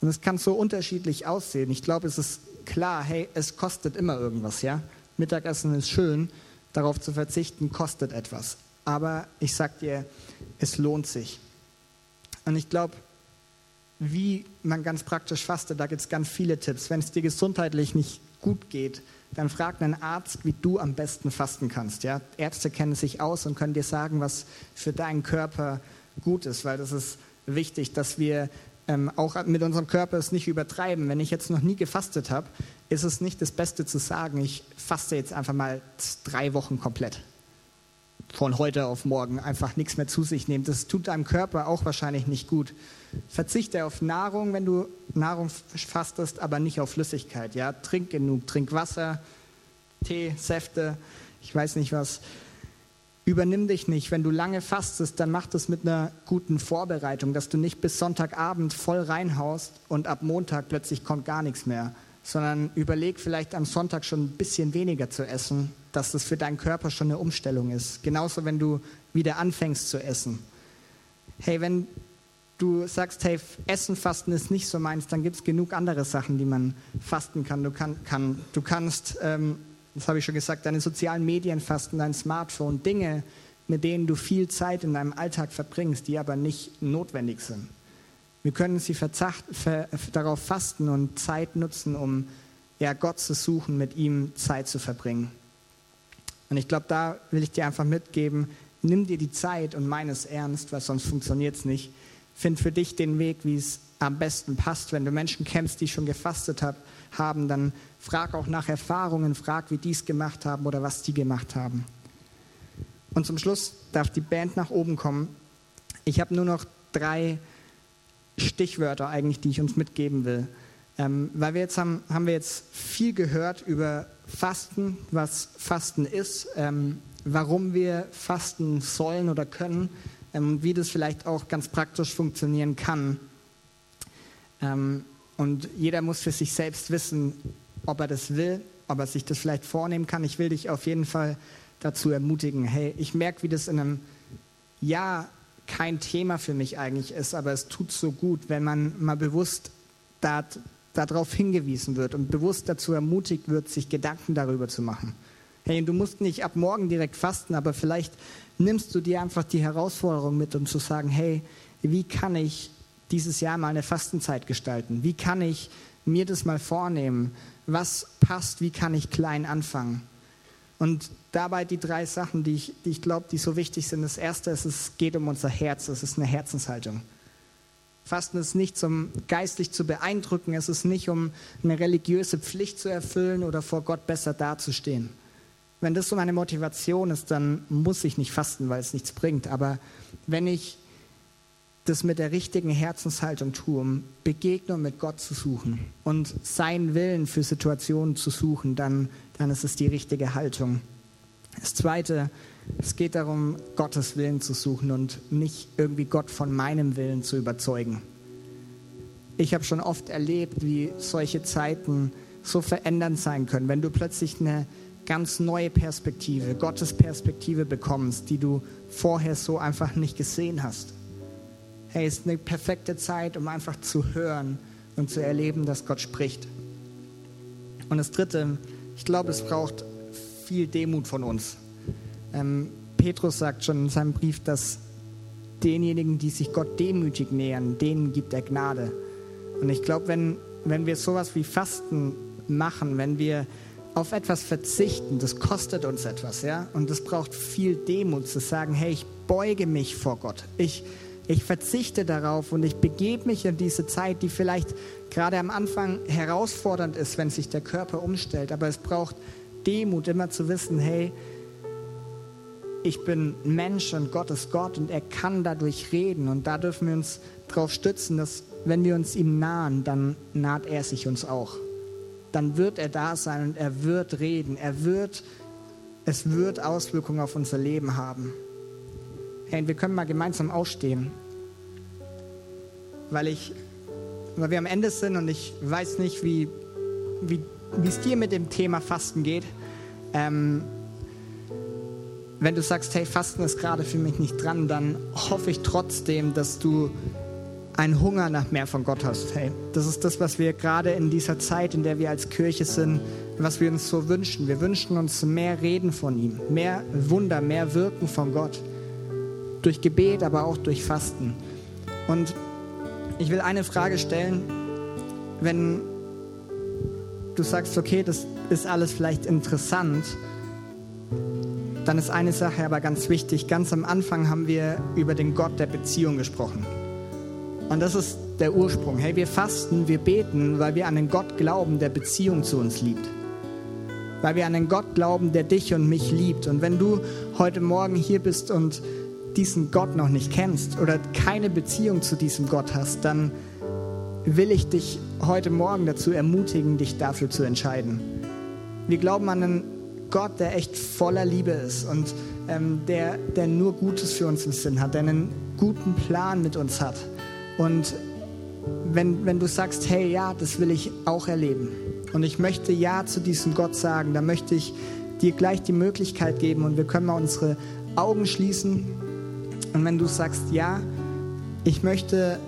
Und es kann so unterschiedlich aussehen. Ich glaube, es ist klar, hey, es kostet immer irgendwas, ja. Mittagessen ist schön, darauf zu verzichten kostet etwas. Aber ich sag dir, es lohnt sich. Und ich glaube, wie man ganz praktisch fastet. Da gibt es ganz viele Tipps. Wenn es dir gesundheitlich nicht gut geht, dann frag einen Arzt, wie du am besten fasten kannst. Ja? Ärzte kennen sich aus und können dir sagen, was für deinen Körper gut ist, weil das ist wichtig, dass wir ähm, auch mit unserem Körper es nicht übertreiben. Wenn ich jetzt noch nie gefastet habe, ist es nicht das Beste zu sagen, ich faste jetzt einfach mal drei Wochen komplett. Von heute auf morgen einfach nichts mehr zu sich nehmen. Das tut deinem Körper auch wahrscheinlich nicht gut. Verzichte auf Nahrung, wenn du Nahrung fastest, aber nicht auf Flüssigkeit. Ja? Trink genug, trink Wasser, Tee, Säfte, ich weiß nicht was. Übernimm dich nicht. Wenn du lange fastest, dann mach das mit einer guten Vorbereitung, dass du nicht bis Sonntagabend voll reinhaust und ab Montag plötzlich kommt gar nichts mehr, sondern überleg vielleicht am Sonntag schon ein bisschen weniger zu essen, dass das für deinen Körper schon eine Umstellung ist. Genauso, wenn du wieder anfängst zu essen. Hey, wenn du sagst, hey, Essen, Fasten ist nicht so meins, dann gibt es genug andere Sachen, die man fasten kann. Du, kann, kann, du kannst ähm, das habe ich schon gesagt, deine sozialen Medien fasten, dein Smartphone, Dinge, mit denen du viel Zeit in deinem Alltag verbringst, die aber nicht notwendig sind. Wir können sie verzacht, ver, darauf fasten und Zeit nutzen, um ja, Gott zu suchen, mit ihm Zeit zu verbringen. Und ich glaube, da will ich dir einfach mitgeben, nimm dir die Zeit und meines ernst, weil sonst funktioniert es nicht. Find für dich den Weg, wie es am besten passt. Wenn du Menschen kennst, die schon gefastet haben, haben, dann frag auch nach Erfahrungen, frag, wie die es gemacht haben oder was die gemacht haben. Und zum Schluss darf die Band nach oben kommen. Ich habe nur noch drei Stichwörter eigentlich, die ich uns mitgeben will. Ähm, weil wir jetzt haben, haben wir jetzt viel gehört über Fasten, was Fasten ist, ähm, warum wir fasten sollen oder können, ähm, wie das vielleicht auch ganz praktisch funktionieren kann. Ähm, und jeder muss für sich selbst wissen, ob er das will, ob er sich das vielleicht vornehmen kann. Ich will dich auf jeden Fall dazu ermutigen. Hey, ich merke, wie das in einem Jahr kein Thema für mich eigentlich ist, aber es tut so gut, wenn man mal bewusst dat, darauf hingewiesen wird und bewusst dazu ermutigt wird, sich Gedanken darüber zu machen. Hey, du musst nicht ab morgen direkt fasten, aber vielleicht nimmst du dir einfach die Herausforderung mit, um zu sagen, hey, wie kann ich dieses Jahr mal eine Fastenzeit gestalten? Wie kann ich mir das mal vornehmen? Was passt? Wie kann ich klein anfangen? Und dabei die drei Sachen, die ich, die ich glaube, die so wichtig sind. Das erste ist, es geht um unser Herz. Es ist eine Herzenshaltung. Fasten ist nicht, um geistlich zu beeindrucken. Es ist nicht, um eine religiöse Pflicht zu erfüllen oder vor Gott besser dazustehen. Wenn das so meine Motivation ist, dann muss ich nicht fasten, weil es nichts bringt. Aber wenn ich das mit der richtigen Herzenshaltung tue, um Begegnung mit Gott zu suchen und seinen Willen für Situationen zu suchen, dann, dann ist es die richtige Haltung. Das Zweite, es geht darum, Gottes Willen zu suchen und nicht irgendwie Gott von meinem Willen zu überzeugen. Ich habe schon oft erlebt, wie solche Zeiten so verändernd sein können, wenn du plötzlich eine ganz neue Perspektive, Gottes Perspektive bekommst, die du vorher so einfach nicht gesehen hast hey, ist eine perfekte Zeit, um einfach zu hören und zu erleben, dass Gott spricht. Und das Dritte, ich glaube, es braucht viel Demut von uns. Ähm, Petrus sagt schon in seinem Brief, dass denjenigen, die sich Gott demütig nähern, denen gibt er Gnade. Und ich glaube, wenn, wenn wir sowas wie Fasten machen, wenn wir auf etwas verzichten, das kostet uns etwas, ja, und es braucht viel Demut zu sagen, hey, ich beuge mich vor Gott. Ich, ich verzichte darauf und ich begebe mich in diese Zeit, die vielleicht gerade am Anfang herausfordernd ist, wenn sich der Körper umstellt. Aber es braucht Demut, immer zu wissen, hey, ich bin Mensch und Gott ist Gott und er kann dadurch reden. Und da dürfen wir uns darauf stützen, dass wenn wir uns ihm nahen, dann naht er sich uns auch. Dann wird er da sein und er wird reden. Er wird, es wird Auswirkungen auf unser Leben haben. Hey, wir können mal gemeinsam aufstehen, weil ich, weil wir am Ende sind und ich weiß nicht, wie, wie es dir mit dem Thema Fasten geht. Ähm, wenn du sagst, hey, Fasten ist gerade für mich nicht dran, dann hoffe ich trotzdem, dass du einen Hunger nach mehr von Gott hast. Hey, das ist das, was wir gerade in dieser Zeit, in der wir als Kirche sind, was wir uns so wünschen. Wir wünschen uns mehr Reden von ihm, mehr Wunder, mehr Wirken von Gott durch Gebet, aber auch durch Fasten. Und ich will eine Frage stellen, wenn du sagst, okay, das ist alles vielleicht interessant, dann ist eine Sache aber ganz wichtig. Ganz am Anfang haben wir über den Gott der Beziehung gesprochen. Und das ist der Ursprung. Hey, wir fasten, wir beten, weil wir an den Gott glauben, der Beziehung zu uns liebt. Weil wir an den Gott glauben, der dich und mich liebt. Und wenn du heute Morgen hier bist und diesen Gott noch nicht kennst oder keine Beziehung zu diesem Gott hast, dann will ich dich heute Morgen dazu ermutigen, dich dafür zu entscheiden. Wir glauben an einen Gott, der echt voller Liebe ist und ähm, der, der nur Gutes für uns im Sinn hat, der einen guten Plan mit uns hat. Und wenn, wenn du sagst, hey, ja, das will ich auch erleben und ich möchte Ja zu diesem Gott sagen, dann möchte ich dir gleich die Möglichkeit geben und wir können mal unsere Augen schließen. Und wenn du sagst, ja, ich möchte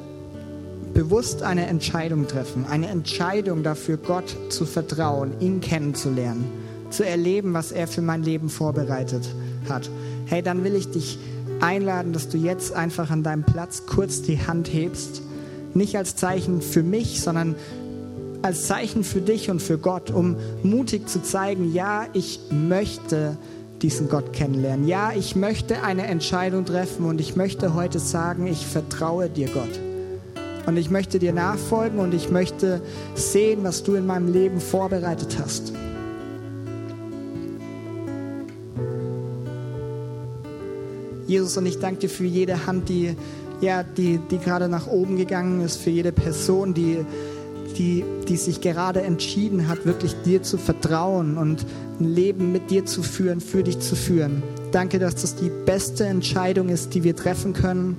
bewusst eine Entscheidung treffen, eine Entscheidung dafür, Gott zu vertrauen, ihn kennenzulernen, zu erleben, was er für mein Leben vorbereitet hat. Hey, dann will ich dich einladen, dass du jetzt einfach an deinem Platz kurz die Hand hebst. Nicht als Zeichen für mich, sondern als Zeichen für dich und für Gott, um mutig zu zeigen, ja, ich möchte diesen Gott kennenlernen. Ja, ich möchte eine Entscheidung treffen und ich möchte heute sagen, ich vertraue dir, Gott. Und ich möchte dir nachfolgen und ich möchte sehen, was du in meinem Leben vorbereitet hast. Jesus, und ich danke dir für jede Hand, die, ja, die, die gerade nach oben gegangen ist, für jede Person, die, die, die sich gerade entschieden hat, wirklich dir zu vertrauen und ein Leben mit dir zu führen, für dich zu führen. Danke, dass das die beste Entscheidung ist, die wir treffen können.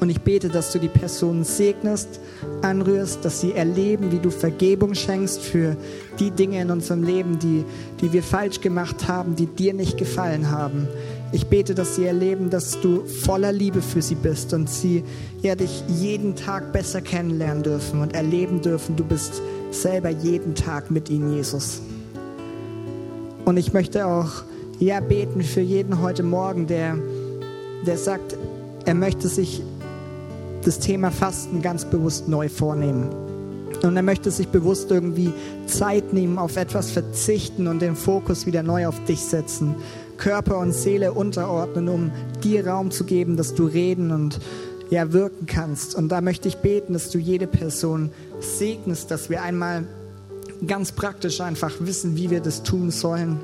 Und ich bete, dass du die Personen segnest, anrührst, dass sie erleben, wie du Vergebung schenkst für die Dinge in unserem Leben, die, die wir falsch gemacht haben, die dir nicht gefallen haben. Ich bete, dass sie erleben, dass du voller Liebe für sie bist und sie ja, dich jeden Tag besser kennenlernen dürfen und erleben dürfen, du bist selber jeden Tag mit ihnen, Jesus. Und ich möchte auch ja, beten für jeden heute Morgen, der, der sagt, er möchte sich das Thema Fasten ganz bewusst neu vornehmen. Und er möchte sich bewusst irgendwie Zeit nehmen, auf etwas verzichten und den Fokus wieder neu auf dich setzen. Körper und Seele unterordnen, um dir Raum zu geben, dass du reden und ja, wirken kannst. Und da möchte ich beten, dass du jede Person segnest, dass wir einmal ganz praktisch einfach wissen, wie wir das tun sollen,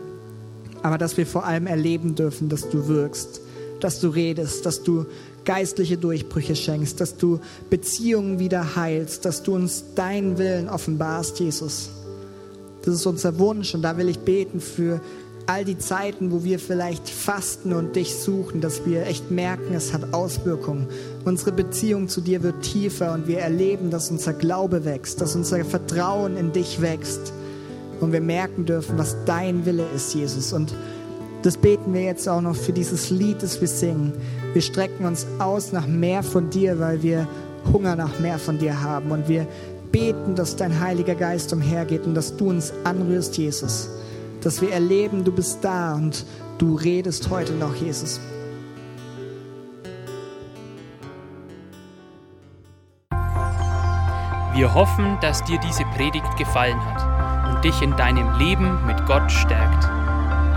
aber dass wir vor allem erleben dürfen, dass du wirkst, dass du redest, dass du geistliche Durchbrüche schenkst, dass du Beziehungen wieder heilst, dass du uns deinen Willen offenbarst, Jesus. Das ist unser Wunsch und da will ich beten für all die Zeiten, wo wir vielleicht fasten und dich suchen, dass wir echt merken, es hat Auswirkungen. Unsere Beziehung zu dir wird tiefer und wir erleben, dass unser Glaube wächst, dass unser Vertrauen in dich wächst und wir merken dürfen, was dein Wille ist, Jesus. Und das beten wir jetzt auch noch für dieses Lied, das wir singen. Wir strecken uns aus nach mehr von dir, weil wir Hunger nach mehr von dir haben. Und wir beten, dass dein Heiliger Geist umhergeht und dass du uns anrührst, Jesus. Dass wir erleben, du bist da und du redest heute noch, Jesus.
Wir hoffen, dass dir diese Predigt gefallen hat und dich in deinem Leben mit Gott stärkt.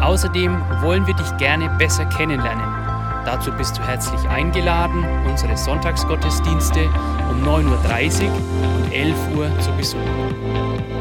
Außerdem wollen wir dich gerne besser kennenlernen. Dazu bist du herzlich eingeladen, unsere Sonntagsgottesdienste um 9.30 Uhr und 11 Uhr zu besuchen.